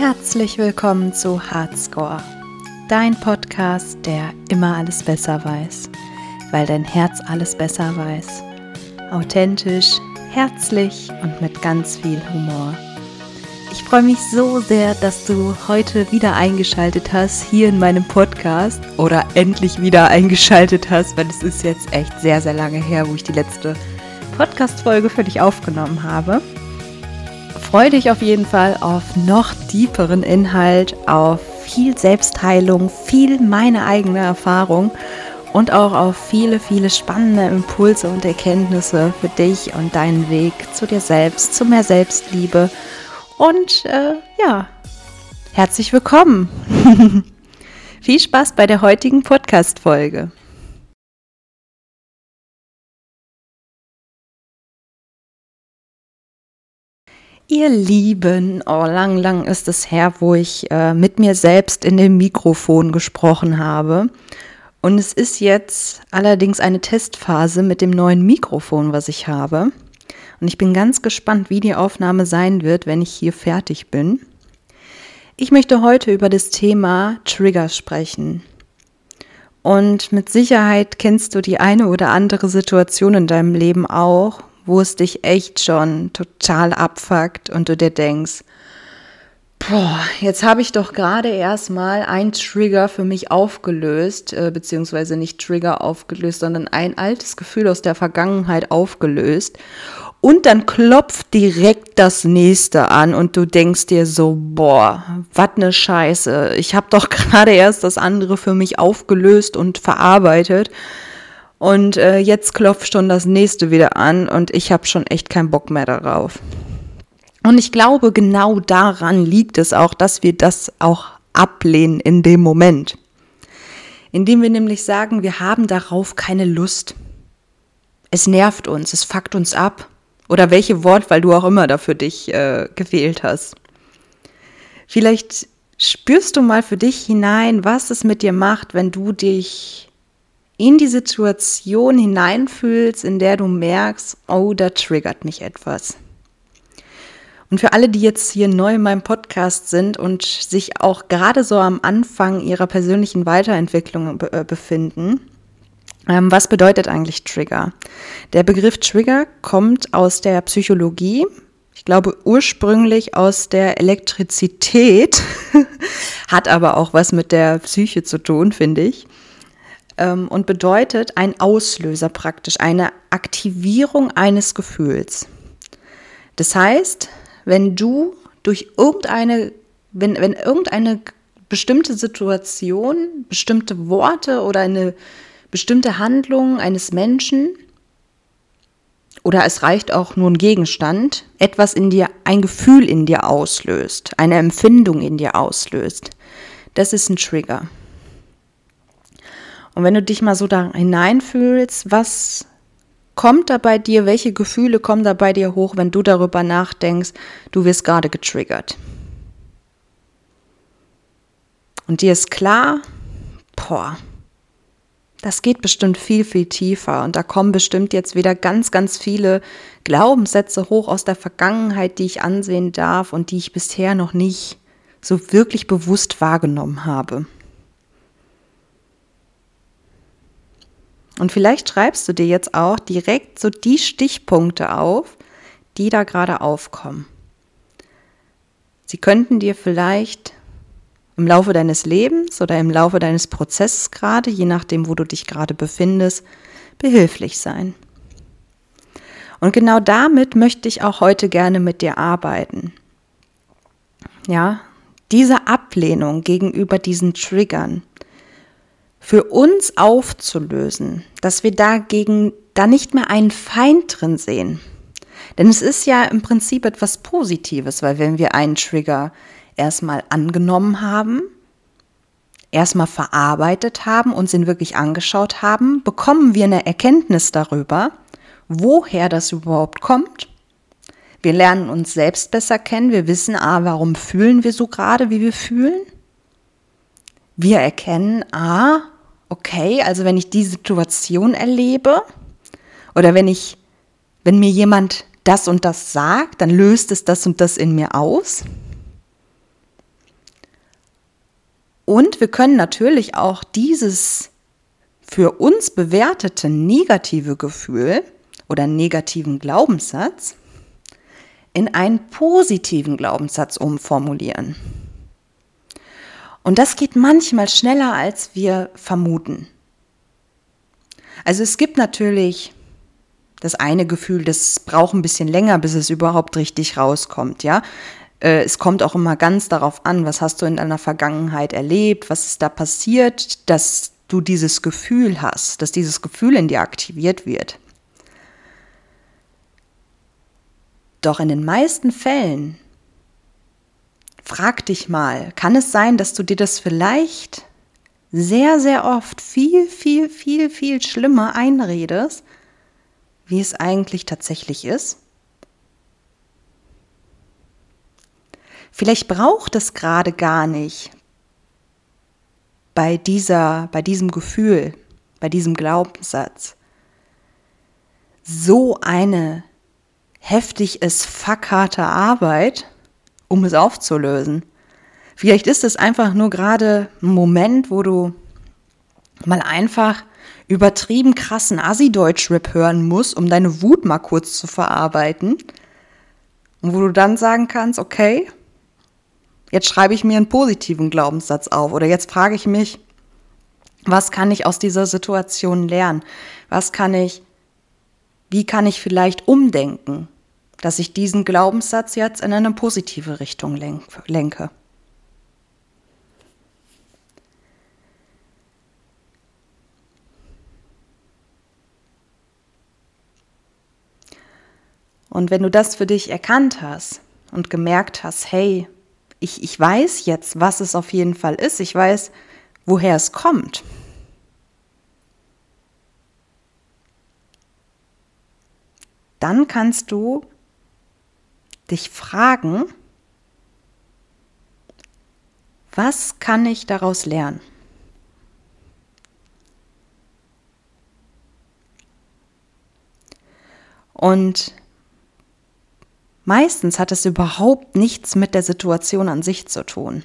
Herzlich willkommen zu Hardscore, dein Podcast, der immer alles besser weiß, weil dein Herz alles besser weiß. Authentisch, herzlich und mit ganz viel Humor. Ich freue mich so sehr, dass du heute wieder eingeschaltet hast hier in meinem Podcast oder endlich wieder eingeschaltet hast, weil es ist jetzt echt sehr, sehr lange her, wo ich die letzte Podcast-Folge für dich aufgenommen habe. Freue dich auf jeden Fall auf noch tieferen Inhalt, auf viel Selbstheilung, viel meine eigene Erfahrung und auch auf viele, viele spannende Impulse und Erkenntnisse für dich und deinen Weg zu dir selbst, zu mehr Selbstliebe. Und äh, ja, herzlich willkommen. viel Spaß bei der heutigen Podcast-Folge. Ihr Lieben, oh, lang, lang ist es her, wo ich äh, mit mir selbst in dem Mikrofon gesprochen habe. Und es ist jetzt allerdings eine Testphase mit dem neuen Mikrofon, was ich habe. Und ich bin ganz gespannt, wie die Aufnahme sein wird, wenn ich hier fertig bin. Ich möchte heute über das Thema Trigger sprechen. Und mit Sicherheit kennst du die eine oder andere Situation in deinem Leben auch, wo es dich echt schon total abfuckt und du dir denkst, boah, jetzt habe ich doch gerade erstmal ein Trigger für mich aufgelöst, äh, beziehungsweise nicht Trigger aufgelöst, sondern ein altes Gefühl aus der Vergangenheit aufgelöst. Und dann klopft direkt das nächste an und du denkst dir so, boah, was ne Scheiße. Ich habe doch gerade erst das andere für mich aufgelöst und verarbeitet. Und äh, jetzt klopft schon das nächste wieder an und ich habe schon echt keinen Bock mehr darauf. Und ich glaube, genau daran liegt es auch, dass wir das auch ablehnen in dem Moment. Indem wir nämlich sagen, wir haben darauf keine Lust. Es nervt uns, es fuckt uns ab. Oder welche Wortwahl du auch immer dafür dich äh, gewählt hast. Vielleicht spürst du mal für dich hinein, was es mit dir macht, wenn du dich in die Situation hineinfühlst, in der du merkst, oh, da triggert mich etwas. Und für alle, die jetzt hier neu in meinem Podcast sind und sich auch gerade so am Anfang ihrer persönlichen Weiterentwicklung äh, befinden, ähm, was bedeutet eigentlich Trigger? Der Begriff Trigger kommt aus der Psychologie. Ich glaube ursprünglich aus der Elektrizität, hat aber auch was mit der Psyche zu tun, finde ich ähm, und bedeutet ein Auslöser praktisch, eine Aktivierung eines Gefühls. Das heißt, wenn du durch irgendeine, wenn, wenn irgendeine bestimmte Situation, bestimmte Worte oder eine bestimmte Handlung eines Menschen oder es reicht auch nur ein Gegenstand, etwas in dir, ein Gefühl in dir auslöst, eine Empfindung in dir auslöst. Das ist ein Trigger. Und wenn du dich mal so da hineinfühlst, was kommt da bei dir, welche Gefühle kommen da bei dir hoch, wenn du darüber nachdenkst, du wirst gerade getriggert. Und dir ist klar, boah, das geht bestimmt viel, viel tiefer. Und da kommen bestimmt jetzt wieder ganz, ganz viele Glaubenssätze hoch aus der Vergangenheit, die ich ansehen darf und die ich bisher noch nicht so wirklich bewusst wahrgenommen habe. Und vielleicht schreibst du dir jetzt auch direkt so die Stichpunkte auf, die da gerade aufkommen. Sie könnten dir vielleicht im Laufe deines Lebens oder im Laufe deines Prozesses gerade, je nachdem, wo du dich gerade befindest, behilflich sein. Und genau damit möchte ich auch heute gerne mit dir arbeiten. Ja, diese Ablehnung gegenüber diesen Triggern, für uns aufzulösen, dass wir dagegen da nicht mehr einen Feind drin sehen. Denn es ist ja im Prinzip etwas Positives, weil wenn wir einen Trigger erstmal angenommen haben, erstmal verarbeitet haben, uns ihn wirklich angeschaut haben, bekommen wir eine Erkenntnis darüber, woher das überhaupt kommt. Wir lernen uns selbst besser kennen, wir wissen, ah, warum fühlen wir so gerade, wie wir fühlen. Wir erkennen, ah, okay, also wenn ich die Situation erlebe oder wenn ich, wenn mir jemand das und das sagt, dann löst es das und das in mir aus. Und wir können natürlich auch dieses für uns bewertete negative Gefühl oder negativen Glaubenssatz in einen positiven Glaubenssatz umformulieren. Und das geht manchmal schneller, als wir vermuten. Also es gibt natürlich das eine Gefühl, das braucht ein bisschen länger, bis es überhaupt richtig rauskommt, ja. Äh, es kommt auch immer ganz darauf an, was hast du in deiner Vergangenheit erlebt, was ist da passiert, dass du dieses Gefühl hast, dass dieses Gefühl in dir aktiviert wird. Doch in den meisten Fällen, frag dich mal, kann es sein, dass du dir das vielleicht sehr, sehr oft viel, viel, viel, viel schlimmer einredest, wie es eigentlich tatsächlich ist? Vielleicht braucht es gerade gar nicht bei dieser, bei diesem Gefühl, bei diesem Glaubenssatz so eine heftig ist fackharte Arbeit, um es aufzulösen. Vielleicht ist es einfach nur gerade ein Moment, wo du mal einfach übertrieben krassen Assi-Deutsch-Rap hören musst, um deine Wut mal kurz zu verarbeiten. Und wo du dann sagen kannst, okay, jetzt schreibe ich mir einen positiven Glaubenssatz auf oder jetzt frage ich mich, was kann ich aus dieser Situation lernen? Was kann ich wie kann ich vielleicht umdenken, dass ich diesen Glaubenssatz jetzt in eine positive Richtung lenke? Und wenn du das für dich erkannt hast und gemerkt hast, hey, ich, ich weiß jetzt, was es auf jeden Fall ist, ich weiß, woher es kommt, dann kannst du dich fragen, was kann ich daraus lernen? Und meistens hat es überhaupt nichts mit der Situation an sich zu tun.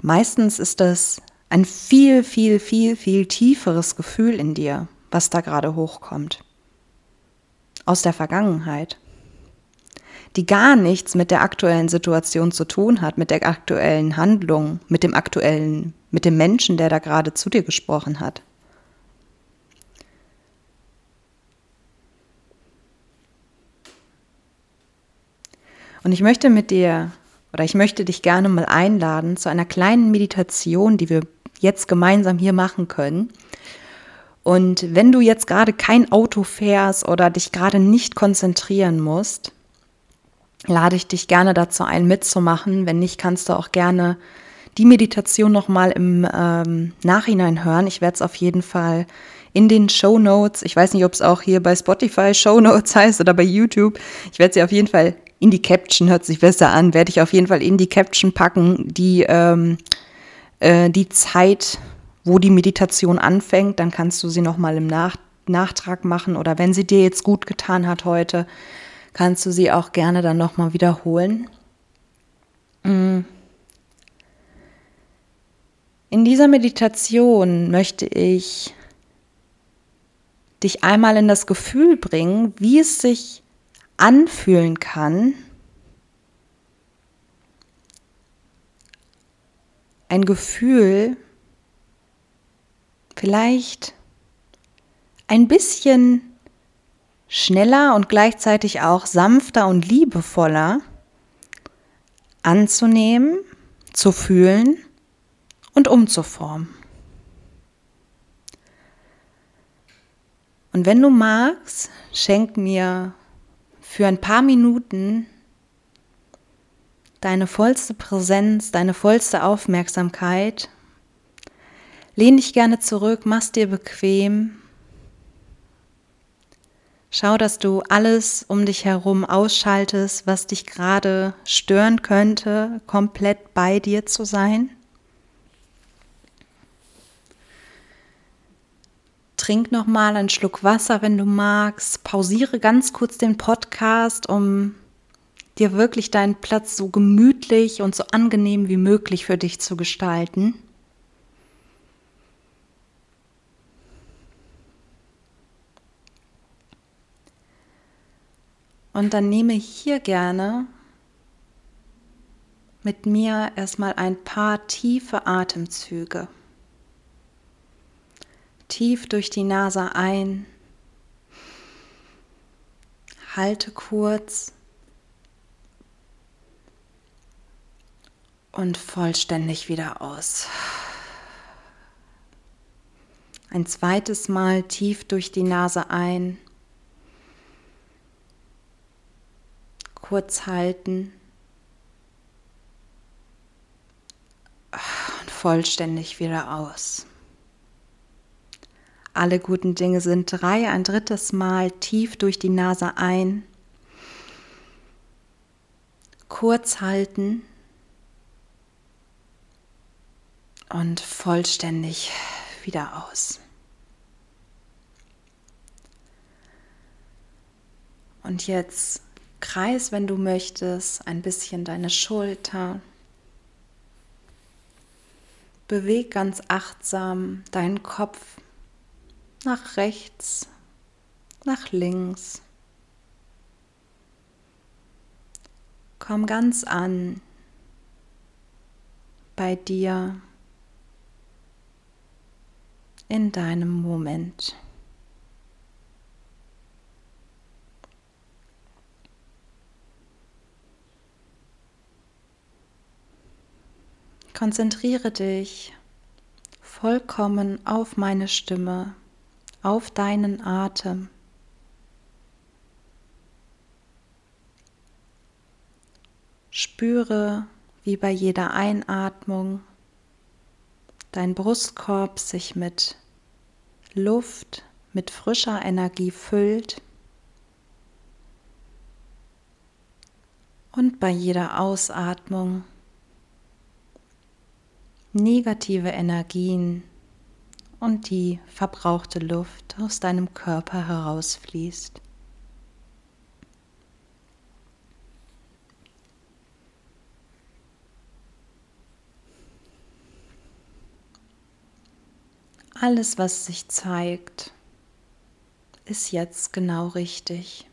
Meistens ist es ein viel, viel, viel, viel tieferes Gefühl in dir was da gerade hochkommt. Aus der Vergangenheit. Die gar nichts mit der aktuellen Situation zu tun hat, mit der aktuellen Handlung, mit dem aktuellen, mit dem Menschen, der da gerade zu dir gesprochen hat. Und ich möchte mit dir oder ich möchte dich gerne mal einladen zu einer kleinen Meditation, die wir jetzt gemeinsam hier machen können, und wenn du jetzt gerade kein Auto fährst oder dich gerade nicht konzentrieren musst, lade ich dich gerne dazu ein, mitzumachen. Wenn nicht, kannst du auch gerne die Meditation nochmal im ähm, Nachhinein hören. Ich werde es auf jeden Fall in den Show Notes, ich weiß nicht, ob es auch hier bei Spotify Show Notes heißt oder bei YouTube, ich werde sie auf jeden Fall in die Caption, hört sich besser an, werde ich auf jeden Fall in die Caption packen, die, ähm, äh, die Zeit, wo die Meditation anfängt, dann kannst du sie nochmal im Nach Nachtrag machen oder wenn sie dir jetzt gut getan hat heute, kannst du sie auch gerne dann nochmal wiederholen. Mm. In dieser Meditation möchte ich dich einmal in das Gefühl bringen, wie es sich anfühlen kann, ein Gefühl, vielleicht ein bisschen schneller und gleichzeitig auch sanfter und liebevoller anzunehmen, zu fühlen und umzuformen. Und wenn du magst, schenk mir für ein paar Minuten deine vollste Präsenz, deine vollste Aufmerksamkeit Lehn dich gerne zurück, mach's dir bequem. Schau, dass du alles um dich herum ausschaltest, was dich gerade stören könnte, komplett bei dir zu sein. Trink noch mal einen Schluck Wasser, wenn du magst. Pausiere ganz kurz den Podcast, um dir wirklich deinen Platz so gemütlich und so angenehm wie möglich für dich zu gestalten. Und dann nehme hier gerne mit mir erstmal ein paar tiefe Atemzüge. Tief durch die Nase ein, halte kurz und vollständig wieder aus. Ein zweites Mal tief durch die Nase ein. Kurz halten. Und vollständig wieder aus. Alle guten Dinge sind drei. Ein drittes Mal tief durch die Nase ein. Kurz halten. Und vollständig wieder aus. Und jetzt kreis, wenn du möchtest, ein bisschen deine Schulter. Beweg ganz achtsam deinen Kopf nach rechts, nach links. Komm ganz an bei dir in deinem Moment. Konzentriere dich vollkommen auf meine Stimme, auf deinen Atem. Spüre, wie bei jeder Einatmung dein Brustkorb sich mit Luft, mit frischer Energie füllt und bei jeder Ausatmung negative Energien und die verbrauchte Luft aus deinem Körper herausfließt. Alles, was sich zeigt, ist jetzt genau richtig.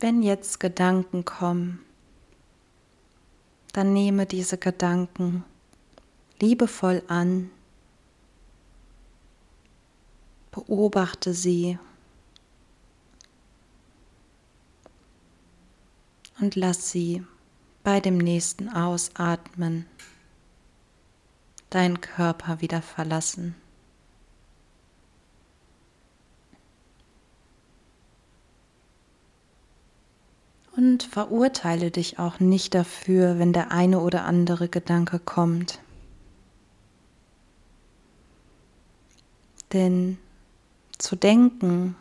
Wenn jetzt Gedanken kommen, dann nehme diese Gedanken liebevoll an, beobachte sie und lass sie bei dem nächsten Ausatmen deinen Körper wieder verlassen. Und verurteile dich auch nicht dafür, wenn der eine oder andere Gedanke kommt. Denn zu denken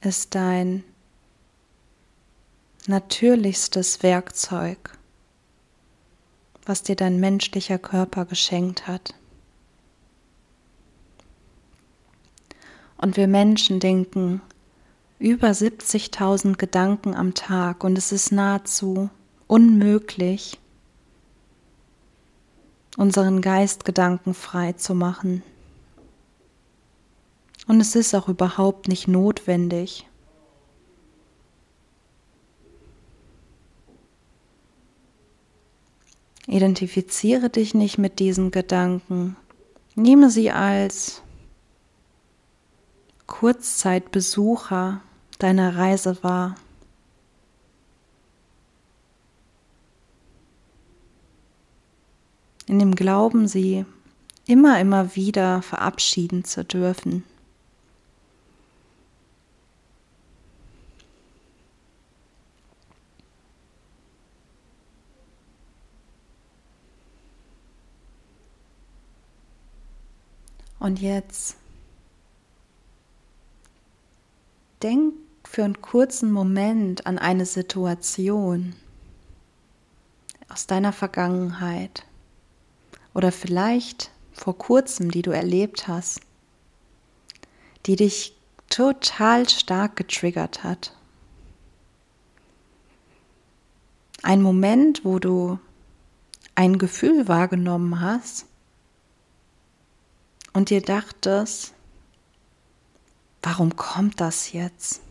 ist dein natürlichstes Werkzeug, was dir dein menschlicher Körper geschenkt hat. Und wir Menschen denken über 70.000 Gedanken am Tag und es ist nahezu unmöglich, unseren Geist gedankenfrei zu machen. Und es ist auch überhaupt nicht notwendig. Identifiziere dich nicht mit diesen Gedanken. Nehme sie als Kurzzeitbesucher deiner Reise wahr. In dem Glauben, sie immer, immer wieder verabschieden zu dürfen. Und jetzt denk für einen kurzen Moment an eine Situation, aus deiner Vergangenheit oder vielleicht vor kurzem, die du erlebt hast, die dich total stark getriggert hat. Ein Moment, wo du ein Gefühl wahrgenommen hast und dir dachtest, warum kommt das jetzt?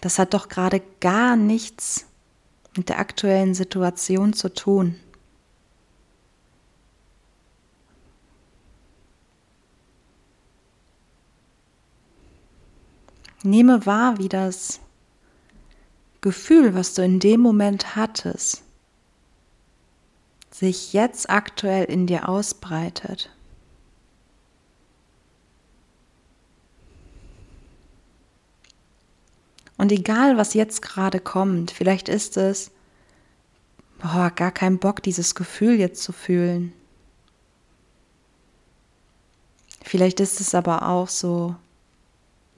Das hat doch gerade gar nichts mit der aktuellen Situation zu tun. Nehme wahr, wie das Gefühl, was du in dem Moment hattest, sich jetzt aktuell in dir ausbreitet. Und egal, was jetzt gerade kommt, vielleicht ist es, boah, gar kein Bock, dieses Gefühl jetzt zu fühlen. Vielleicht ist es aber auch so,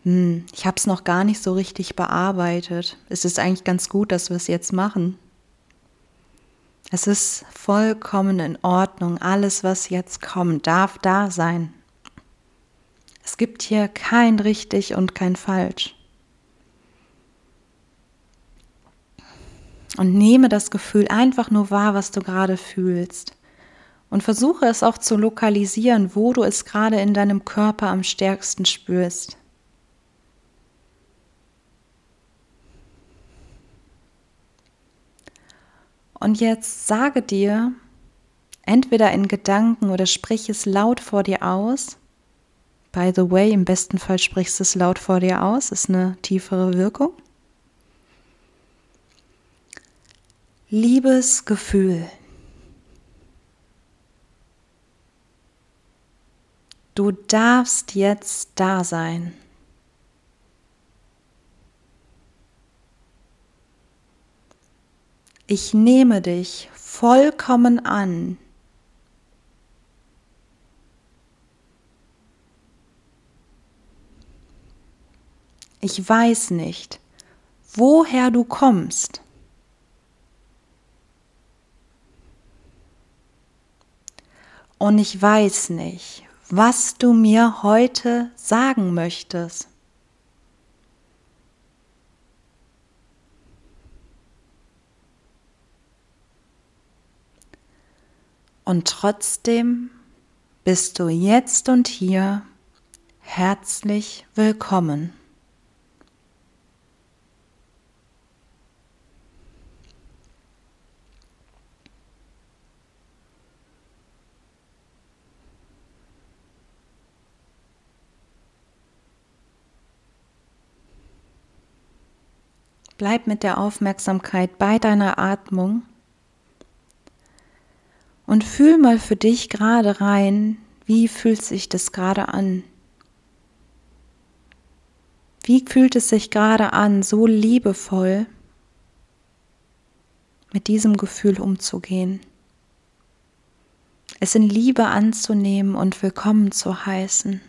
hm, ich habe es noch gar nicht so richtig bearbeitet. Es ist eigentlich ganz gut, dass wir es jetzt machen. Es ist vollkommen in Ordnung. Alles, was jetzt kommt, darf da sein. Es gibt hier kein richtig und kein falsch. Und nehme das Gefühl einfach nur wahr, was du gerade fühlst. Und versuche es auch zu lokalisieren, wo du es gerade in deinem Körper am stärksten spürst. Und jetzt sage dir, entweder in Gedanken oder sprich es laut vor dir aus. By the way, im besten Fall sprichst du es laut vor dir aus, ist eine tiefere Wirkung. Liebes Gefühl. Du darfst jetzt da sein. Ich nehme dich vollkommen an. Ich weiß nicht, woher du kommst. Und ich weiß nicht, was du mir heute sagen möchtest. Und trotzdem bist du jetzt und hier herzlich willkommen. Bleib mit der Aufmerksamkeit bei deiner Atmung und fühl mal für dich gerade rein, wie fühlt sich das gerade an? Wie fühlt es sich gerade an, so liebevoll mit diesem Gefühl umzugehen? Es in Liebe anzunehmen und willkommen zu heißen.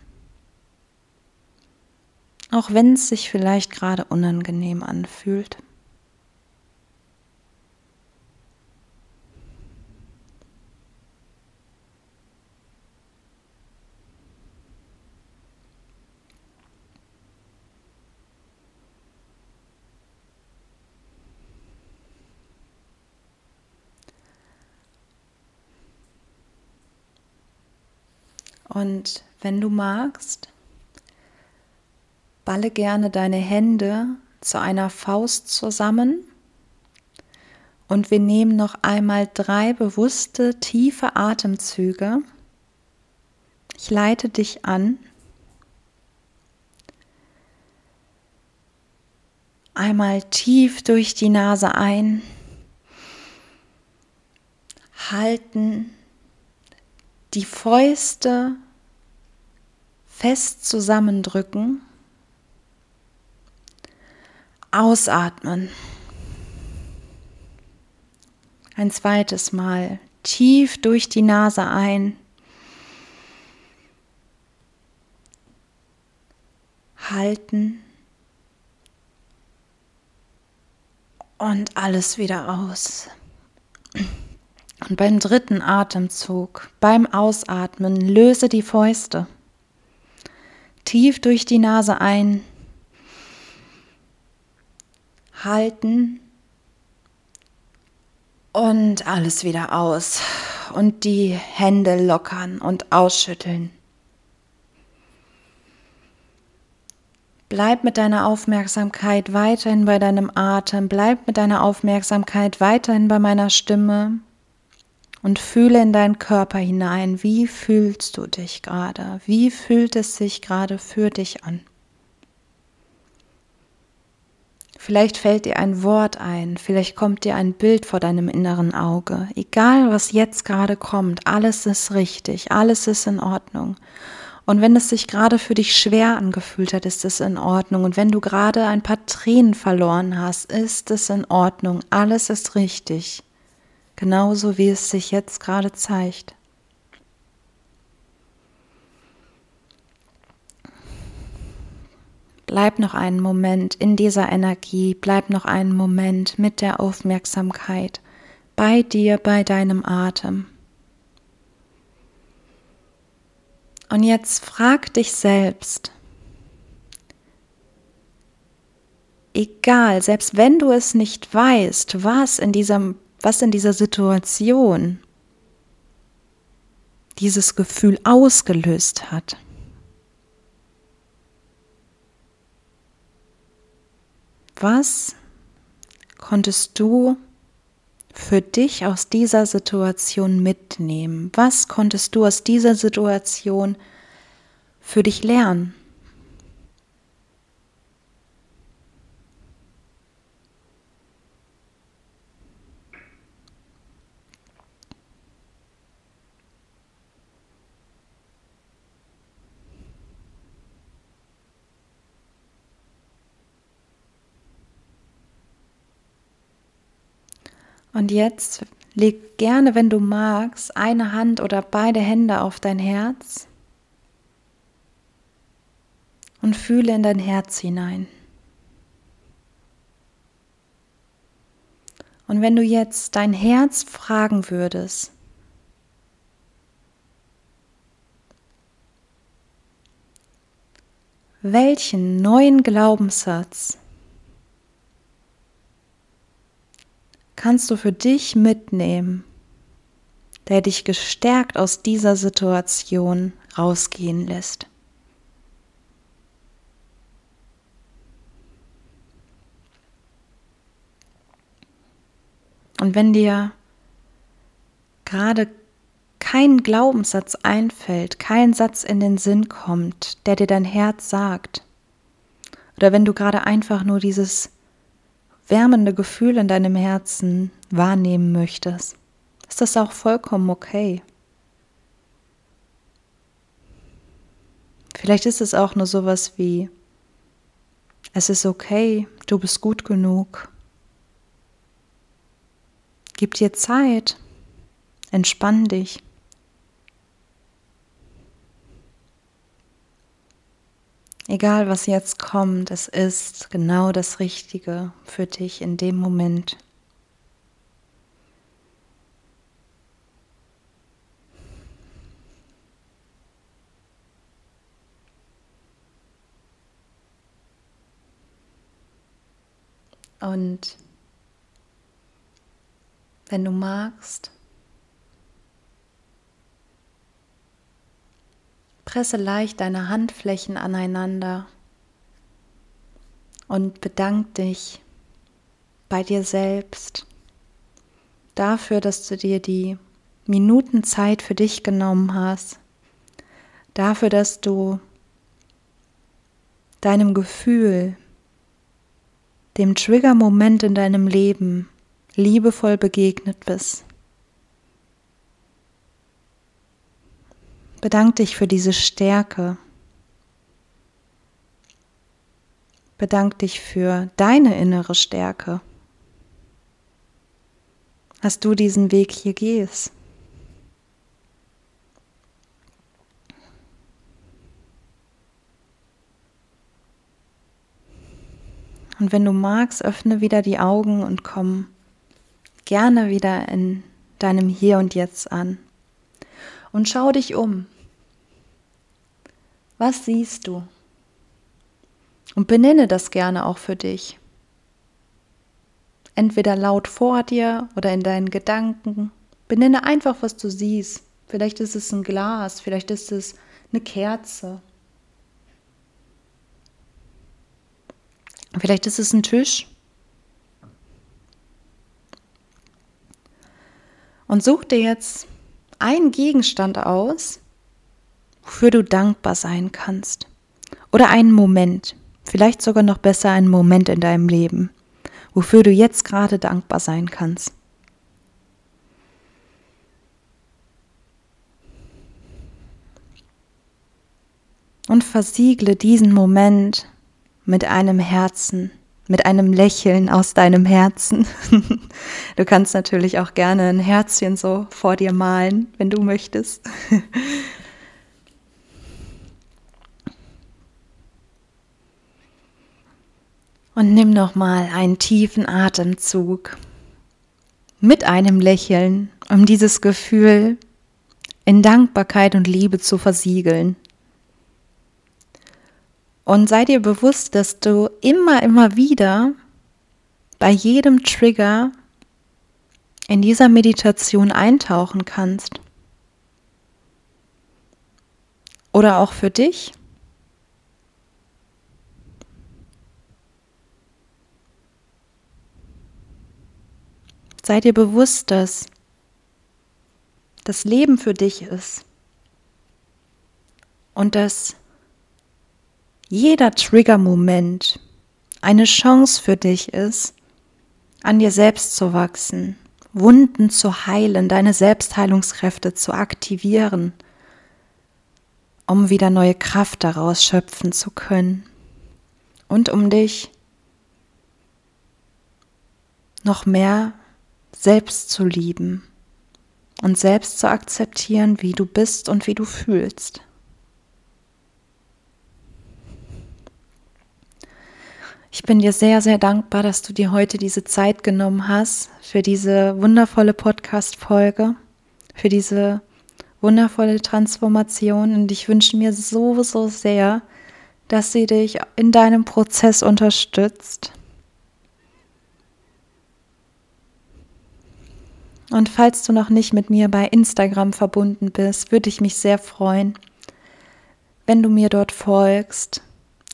Auch wenn es sich vielleicht gerade unangenehm anfühlt. Und wenn du magst, balle gerne deine Hände zu einer Faust zusammen und wir nehmen noch einmal drei bewusste, tiefe Atemzüge. Ich leite dich an. Einmal tief durch die Nase ein, halten, die Fäuste fest zusammendrücken, ausatmen. Ein zweites Mal tief durch die Nase ein. Halten. Und alles wieder aus. Und beim dritten Atemzug, beim Ausatmen, löse die Fäuste. Tief durch die Nase ein, halten und alles wieder aus. Und die Hände lockern und ausschütteln. Bleib mit deiner Aufmerksamkeit weiterhin bei deinem Atem, bleib mit deiner Aufmerksamkeit weiterhin bei meiner Stimme und fühle in deinen Körper hinein. Wie fühlst du dich gerade? Wie fühlt es sich gerade für dich an? Vielleicht fällt dir ein Wort ein, vielleicht kommt dir ein Bild vor deinem inneren Auge. Egal, was jetzt gerade kommt, alles ist richtig, alles ist in Ordnung. Und wenn es sich gerade für dich schwer angefühlt hat, ist es in Ordnung. Und wenn du gerade ein paar Tränen verloren hast, ist es in Ordnung. Alles ist richtig. Genauso wie es sich jetzt gerade zeigt. Bleib noch einen Moment in dieser Energie, bleib noch einen Moment mit der Aufmerksamkeit bei dir, bei deinem Atem. Und jetzt frag dich selbst, egal, selbst wenn du es nicht weißt, was in diesem, was in dieser Situation dieses Gefühl ausgelöst hat. Was konntest du für dich aus dieser Situation mitnehmen? Was konntest du aus dieser Situation für dich lernen? Und jetzt leg gerne, wenn du magst, eine Hand oder beide Hände auf dein Herz und fühle in dein Herz hinein. Und wenn du jetzt dein Herz fragen würdest, welchen neuen Glaubenssatz kannst du für dich mitnehmen, der dich gestärkt aus dieser Situation rausgehen lässt. Und wenn dir gerade kein Glaubenssatz einfällt, kein Satz in den Sinn kommt, der dir dein Herz sagt, oder wenn du gerade einfach nur dieses wärmende Gefühl in deinem Herzen wahrnehmen möchtest, ist das auch vollkommen okay. Vielleicht ist es auch nur sowas wie, es ist okay, du bist gut genug. Gib dir Zeit, entspann dich. Egal was jetzt kommt, es ist genau das Richtige für dich in dem Moment. Und wenn du magst, Presse leicht deine Handflächen aneinander und bedank dich bei dir selbst dafür, dass du dir die Minuten Zeit für dich genommen hast, dafür, dass du deinem Gefühl, dem Trigger-Moment in deinem Leben liebevoll begegnet bist. Bedank dich für diese Stärke. Bedank dich für deine innere Stärke, dass du diesen Weg hier gehst. Und wenn du magst, öffne wieder die Augen und komm gerne wieder in deinem Hier und Jetzt an. Und schau dich um. Was siehst du? Und benenne das gerne auch für dich. Entweder laut vor dir oder in deinen Gedanken. Benenne einfach, was du siehst. Vielleicht ist es ein Glas, vielleicht ist es eine Kerze. Vielleicht ist es ein Tisch. Und such dir jetzt einen Gegenstand aus, wofür du dankbar sein kannst. Oder einen Moment, vielleicht sogar noch besser einen Moment in deinem Leben, wofür du jetzt gerade dankbar sein kannst. Und versiegle diesen Moment mit einem Herzen, mit einem Lächeln aus deinem Herzen. Du kannst natürlich auch gerne ein Herzchen so vor dir malen, wenn du möchtest. Und nimm noch mal einen tiefen Atemzug mit einem Lächeln, um dieses Gefühl in Dankbarkeit und Liebe zu versiegeln. Und sei dir bewusst, dass du immer, immer wieder bei jedem Trigger in dieser Meditation eintauchen kannst. Oder auch für dich Sei dir bewusst, dass das Leben für dich ist und dass jeder Trigger-Moment eine Chance für dich ist, an dir selbst zu wachsen, Wunden zu heilen, deine Selbstheilungskräfte zu aktivieren, um wieder neue Kraft daraus schöpfen zu können und um dich noch mehr selbst zu lieben und selbst zu akzeptieren, wie du bist und wie du fühlst. Ich bin dir sehr, sehr dankbar, dass du dir heute diese Zeit genommen hast für diese wundervolle Podcast-Folge, für diese wundervolle Transformation. Und ich wünsche mir so, so sehr, dass sie dich in deinem Prozess unterstützt Und falls du noch nicht mit mir bei Instagram verbunden bist, würde ich mich sehr freuen, wenn du mir dort folgst,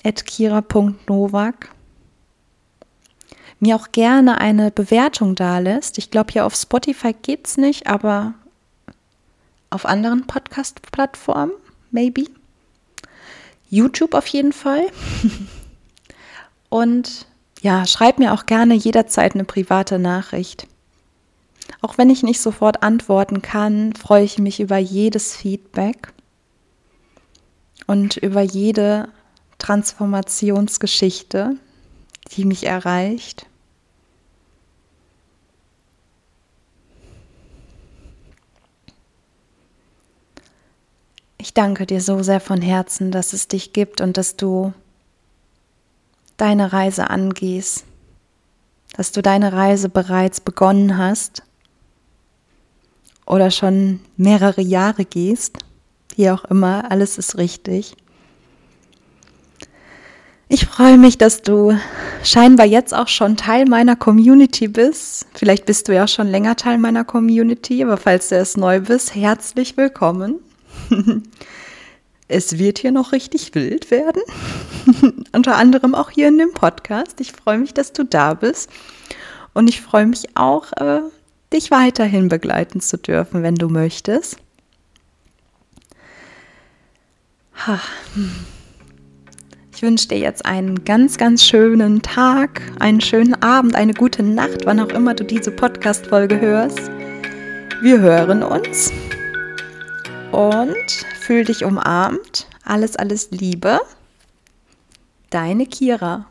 kira.novak. Mir auch gerne eine Bewertung da lässt. Ich glaube, hier auf Spotify geht es nicht, aber auf anderen Podcast-Plattformen, maybe. YouTube auf jeden Fall. Und ja, schreib mir auch gerne jederzeit eine private Nachricht. Auch wenn ich nicht sofort antworten kann, freue ich mich über jedes Feedback und über jede Transformationsgeschichte, die mich erreicht. Ich danke dir so sehr von Herzen, dass es dich gibt und dass du deine Reise angehst, dass du deine Reise bereits begonnen hast oder schon mehrere Jahre gehst, wie auch immer, alles ist richtig. Ich freue mich, dass du scheinbar jetzt auch schon Teil meiner Community bist. Vielleicht bist du ja auch schon länger Teil meiner Community, aber falls du erst neu bist, herzlich willkommen. Es wird hier noch richtig wild werden. Unter anderem auch hier in dem Podcast. Ich freue mich, dass du da bist. Und ich freue mich auch, äh, dich weiterhin begleiten zu dürfen, wenn du möchtest. Ich wünsche dir jetzt einen ganz, ganz schönen Tag, einen schönen Abend, eine gute Nacht, wann auch immer du diese Podcast-Folge hörst. Wir hören uns und fühl dich umarmt. Alles, alles Liebe. Deine Kira.